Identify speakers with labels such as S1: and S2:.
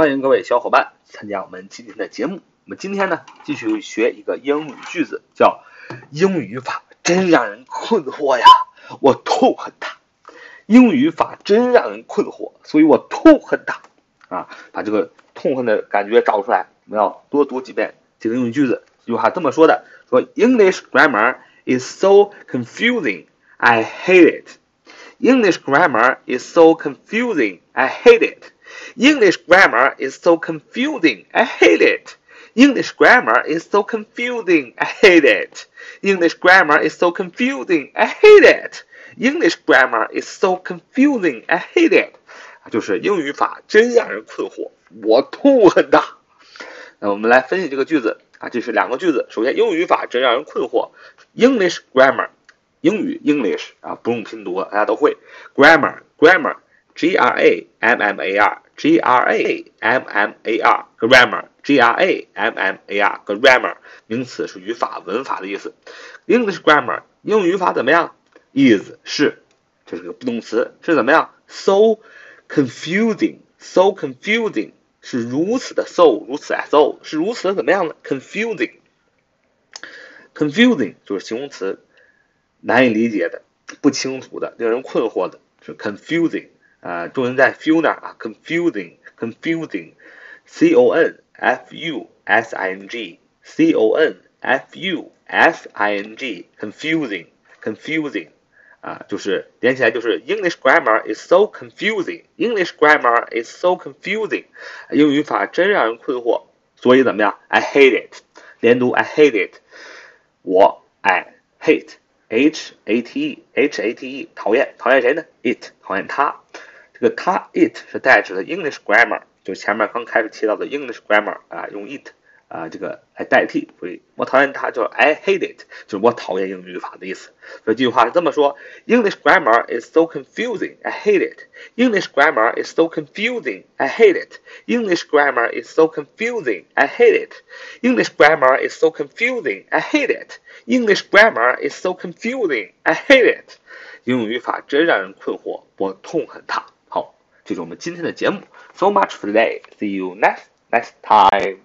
S1: 欢迎各位小伙伴参加我们今天的节目。我们今天呢，继续学一个英语句子，叫“英语法真让人困惑呀，我痛恨它。”英语法真让人困惑，所以我痛恨它。啊，把这个痛恨的感觉找出来。我们要多读几遍这个英语句子。这句话这么说的：说 English grammar is so confusing, I hate it. English grammar is so confusing, I hate it. English grammar is so confusing, I hate it. English grammar is so confusing, I hate it. English grammar is so confusing, I hate it. English grammar is so confusing, I hate it. 就是英语法真让人困惑，我痛恨它。那我们来分析这个句子啊，这是两个句子。首先，英语法真让人困惑。English grammar， 英语 English 啊，不用拼读，大家都会。Grammar grammar，G R A M M A R，G R A M M A R，grammar，G R A M M A R，grammar，名词是语法文法的意思。English grammar，英语法怎么样？Is 是，这是个 be 动词，是怎么样？So confusing，so confusing。是如此的 so 如此 so 是如此的怎么样呢？confusing，confusing 就是形容词，难以理解的、不清楚的、令人困惑的，是 confusing 啊，重音在 feel 那啊，confusing，confusing，c o n f u s i n g，c o n f u s i n g，confusing，confusing。啊，就是连起来就是 English grammar is so confusing. English grammar is so confusing. 英语法真让人困惑，所以怎么样？I hate it. 连读 I hate it. 我 I hate H A T E H A T E 讨厌讨厌谁呢？It 讨厌它。这个它 it 是代指的 English grammar，就前面刚开始提到的 English grammar 啊，用 it。啊，这个来代替，所以我讨厌它，叫 I hate it，就是我讨厌英语语法的意思。所以这句话是这么说：English grammar is so confusing, I hate it. English grammar is so confusing, I hate it. English grammar is so confusing, I hate it. English grammar is so confusing, I hate it. English grammar is so confusing, I hate it. 英语语法真让人困惑，我痛恨它。好，这是我们今天的节目。So much for today. See you next next time.